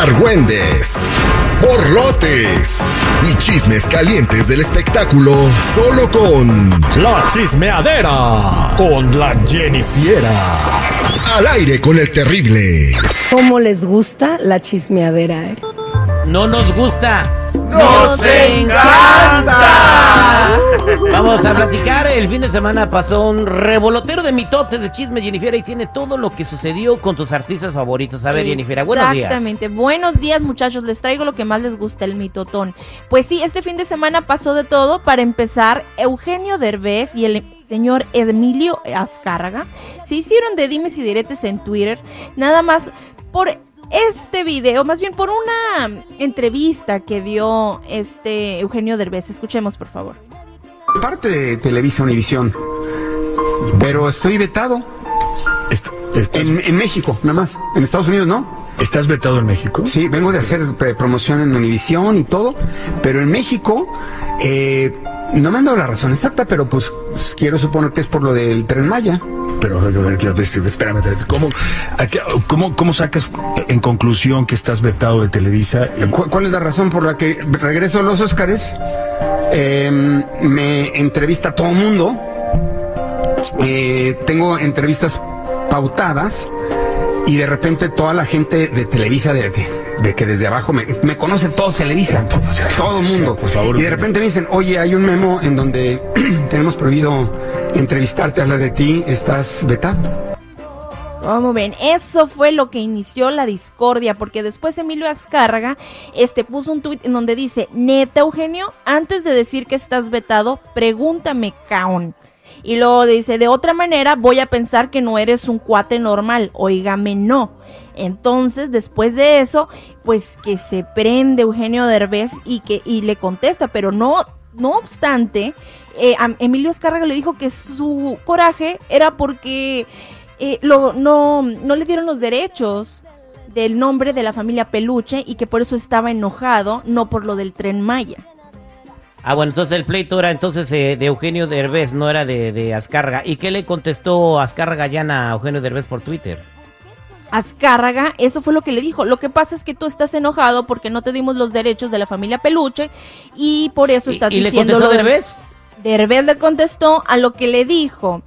argüendes, borlotes y chismes calientes del espectáculo solo con La Chismeadera con la Jennifiera. Al aire con el terrible. ¿Cómo les gusta la chismeadera? Eh? No nos gusta. ¡Nos encanta! Vamos a platicar. El fin de semana pasó un revolotero de mitotes de chisme, Jennifer, y tiene todo lo que sucedió con tus artistas favoritos. A ver, Jennifer, buenos días. Exactamente. Buenos días, muchachos. Les traigo lo que más les gusta, el mitotón. Pues sí, este fin de semana pasó de todo. Para empezar, Eugenio Derbez y el señor Emilio Azcárraga se hicieron de dimes y diretes en Twitter. Nada más por este video, más bien por una entrevista que dio este Eugenio Derbez. Escuchemos, por favor. Parte de Televisa Univisión, pero estoy vetado. en, en, México, nada más. En Estados Unidos no. ¿Estás vetado en México? Sí, vengo de hacer promoción en Univisión y todo, pero en México eh, no me han dado la razón exacta, pero pues quiero suponer que es por lo del tren Maya. Pero, ver, espérame, ¿cómo, cómo, ¿cómo sacas en conclusión que estás vetado de Televisa? ¿Cuál es la razón por la que regreso a los Óscares? Em, me entrevista todo el mundo. Eh, tengo entrevistas pautadas y de repente toda la gente de Televisa, de, de, que desde abajo me, me, conoce todo Televisa, todo el mundo. Por favor, y de repente me dicen, oye, hay un memo en donde tenemos prohibido entrevistarte, hablar de ti, estás vetado. Vamos ven, eso fue lo que inició la discordia, porque después Emilio Azcárraga este, puso un tuit en donde dice, neta Eugenio, antes de decir que estás vetado, pregúntame, caón. Y luego dice, de otra manera voy a pensar que no eres un cuate normal, oígame no. Entonces, después de eso, pues que se prende Eugenio Derbez y que y le contesta, pero no no obstante, eh, Emilio Escárraga le dijo que su coraje era porque eh, lo, no, no le dieron los derechos del nombre de la familia Peluche y que por eso estaba enojado, no por lo del tren Maya. Ah, bueno, entonces el pleito era entonces eh, de Eugenio Derbez, no era de, de Azcárraga. ¿Y qué le contestó Azcárraga ya a Eugenio Derbez por Twitter? Azcárraga, eso fue lo que le dijo. Lo que pasa es que tú estás enojado porque no te dimos los derechos de la familia Peluche y por eso estás ¿Y, diciendo. ¿Y le contestó Derbez? Derbez le contestó a lo que le dijo.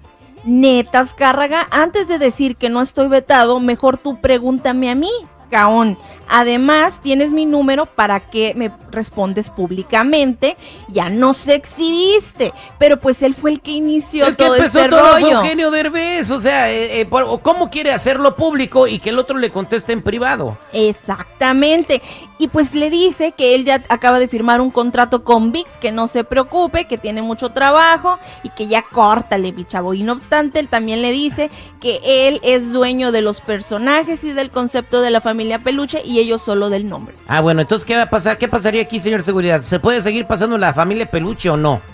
Neta, Azcárraga, antes de decir que no estoy vetado, mejor tú pregúntame a mí. Además, tienes mi número para que me respondes públicamente. Ya no se exhibiste, pero pues él fue el que inició el todo que este todo rollo. Eugenio Derbez, o sea, eh, eh, ¿cómo quiere hacerlo público y que el otro le conteste en privado? Exactamente. Y pues le dice que él ya acaba de firmar un contrato con VIX, que no se preocupe, que tiene mucho trabajo y que ya córtale, mi. Y no obstante, él también le dice que él es dueño de los personajes y del concepto de la familia Peluche y ellos solo del nombre. Ah, bueno, entonces, ¿qué va a pasar? ¿Qué pasaría aquí, señor Seguridad? ¿Se puede seguir pasando la familia Peluche o no?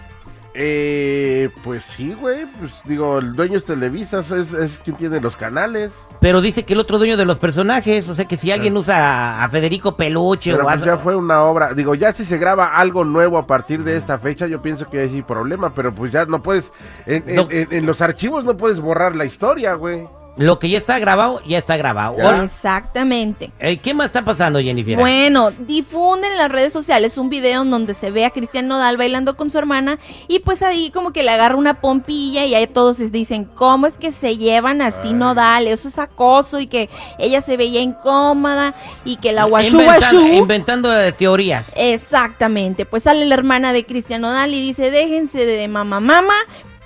Eh, pues sí, güey. Pues digo, el dueño es Televisa, es, es, quien tiene los canales. Pero dice que el otro dueño de los personajes, o sea que si alguien usa a, Federico Peluche Pero o pues ya fue una obra. Digo, ya si se graba algo nuevo a partir de esta fecha, yo pienso que hay problema, pero pues ya no puedes. En, No. en- en- en los archivos no puedes borrar la historia, güey. Lo que ya está grabado, ya está grabado. Ya. Exactamente. eh, ¿Qué más está pasando, Jennifer? Bueno, difunden en las redes sociales un video en donde se ve a Cristian Nodal bailando con su hermana y pues ahí como que le agarra una pompilla y ahí todos les dicen, ¿cómo es que se llevan así Nodal? Eso es acoso y que ella se veía incómoda y que la guachu inventando, guachu- inventando teorías. Exactamente, pues sale la hermana de Cristian Nodal y dice, déjense de mamá mamá,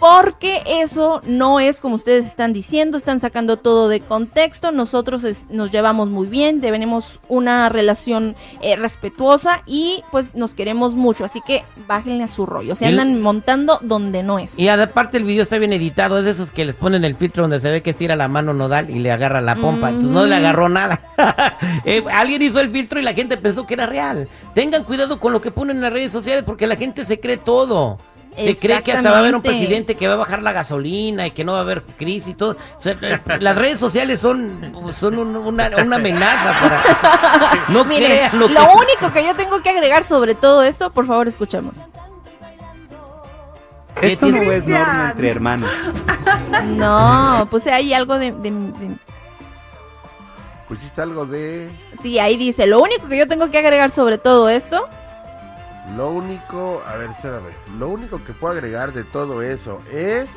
porque eso no es como ustedes están diciendo, están sacando todo de contexto, nosotros es- nos llevamos muy bien, tenemos una relación eh, respetuosa y pues nos queremos mucho, así que bájenle a su rollo, se andan montando donde no es. Y aparte el video está bien editado, es de esos que les ponen el filtro donde se ve que estira la mano nodal y le agarra la pompa. Entonces no le agarró nada. Eh, alguien hizo el filtro y la gente pensó que era real. Tengan cuidado con lo que ponen en las redes sociales porque la gente se cree todo. Se cree que hasta va a haber un presidente que va a bajar la gasolina y que no va a haber crisis y todo. O sea, eh, las redes sociales son, son un- una, una amenaza para... No Miren, crean lo, lo que... único que yo tengo que agregar sobre todo esto, por favor escuchemos. Esto no es norma entre hermanos. No, puse ahí algo de- de- de Pusiste algo de... Sí, ahí dice, lo único que yo tengo que agregar sobre todo esto, Lo único... A ver, espérame. Lo único que puedo agregar de todo eso es...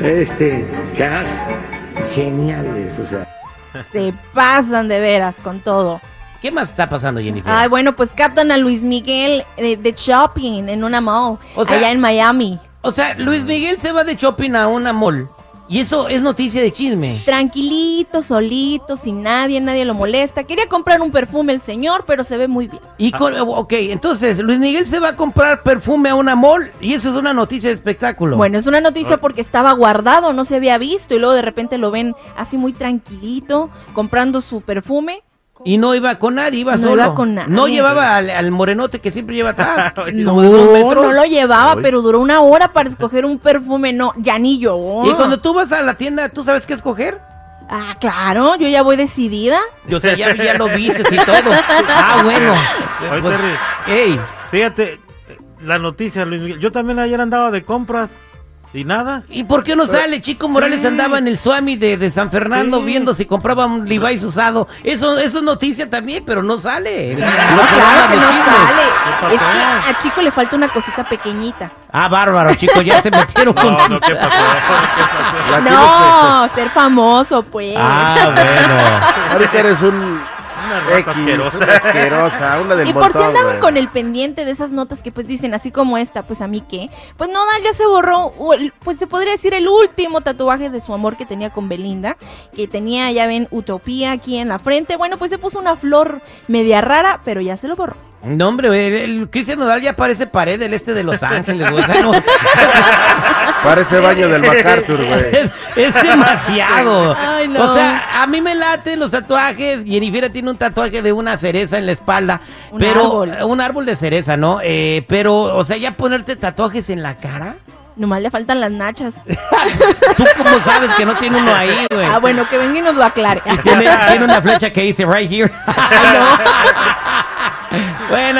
Este, cajas geniales, o sea. se pasan de veras con todo. ¿Qué más está pasando, Jennifer? Ay, bueno, pues captan a Luis Miguel eh, de shopping en una mall, O sea- allá en Miami. O sea, Luis Miguel se va de shopping a una mall. Y eso es noticia de chisme. Tranquilito, solito, sin nadie, nadie lo molesta. Quería comprar un perfume el señor, pero se ve muy bien. Y con, ok, entonces Luis Miguel se va a comprar perfume a una mall y eso es una noticia de espectáculo. Bueno, es una noticia porque estaba guardado, no se había visto y luego de repente lo ven así muy tranquilito, comprando su perfume. Y no iba con nadie, iba No solo. iba con nadie. No llevaba al, al morenote que siempre lleva atrás. No, no lo llevaba, Ay. pero duró una hora para escoger un perfume. No, ya ni yo. Y cuando tú vas a la tienda, ¿tú sabes qué escoger? Ah, claro, yo ya voy decidida. Yo sé, ya, ya lo viste y todo. Ah, bueno. Oye, Pues, Terry, ey, fíjate, eh, la noticia, Luis Miguel. Yo también ayer andaba de compras y nada. ¿y por qué no sale? Chico Morales Sí. andaba en el Swami de, de San Fernando Sí. viendo si compraba un Levi's usado. Eso, eso es noticia también, pero no sale. No, claro que no sale. ¿Qué Es que a Chico le falta una cosita pequeñita. Ah, bárbaro, chicos, ya se metieron con... No, no, ¿qué pasó? ¿Qué pasó? No, ser famoso, pues. Ah, bueno. Ahorita eres un... Una rata X, asquerosa. una asquerosa, una del Y por si andaban güey. con el pendiente de esas notas que pues dicen así como esta, pues a mí qué, pues Nodal ya se borró, pues se podría decir el último tatuaje de su amor que tenía con Belinda, que tenía, ya ven, Utopía aquí en la frente, bueno, pues se puso una flor media rara, pero ya se lo borró. No, hombre, el, el Cristian Nodal ya parece pared del este de Los Ángeles, güey. O sea, no- Parece baño del MacArthur, güey. es, es demasiado. Ay, no. O sea, a mí me laten los tatuajes. Jennifer tiene un tatuaje de una cereza en la espalda. Un pero árbol. un árbol de cereza, ¿no? Eh, pero, o sea, ya ponerte tatuajes en la cara. Nomás le faltan las nachas. ¿Tú cómo sabes que no tiene uno ahí, güey? Ah, bueno, que venga y nos lo aclare. Tiene, tiene una flecha que dice right here. no,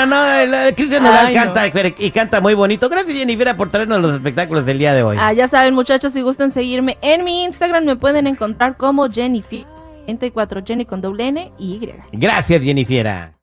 el, el Cristian Nodal no. canta y canta muy bonito. Gracias, Jennifer, por traernos los espectáculos del día de hoy. Ah, ya saben, muchachos, si gustan seguirme en mi Instagram, me pueden encontrar como Jennifer. 34 Jenny con doble N y Y. Gracias, Jennifer.